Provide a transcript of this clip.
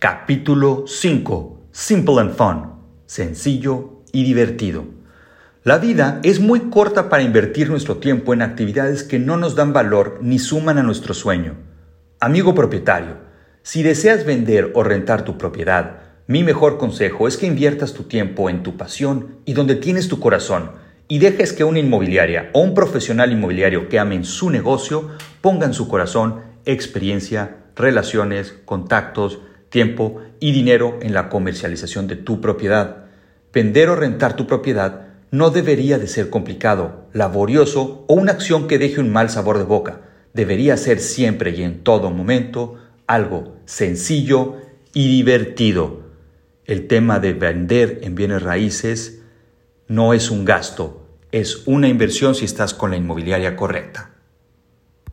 Capítulo 5. Simple and Fun. Sencillo y divertido. La vida es muy corta para invertir nuestro tiempo en actividades que no nos dan valor ni suman a nuestro sueño. Amigo propietario, si deseas vender o rentar tu propiedad, mi mejor consejo es que inviertas tu tiempo en tu pasión y donde tienes tu corazón y dejes que una inmobiliaria o un profesional inmobiliario que amen su negocio pongan su corazón, experiencia, relaciones, contactos, tiempo y dinero en la comercialización de tu propiedad. Vender o rentar tu propiedad no debería de ser complicado, laborioso o una acción que deje un mal sabor de boca. Debería ser siempre y en todo momento algo sencillo y divertido. El tema de vender en bienes raíces no es un gasto, es una inversión si estás con la inmobiliaria correcta.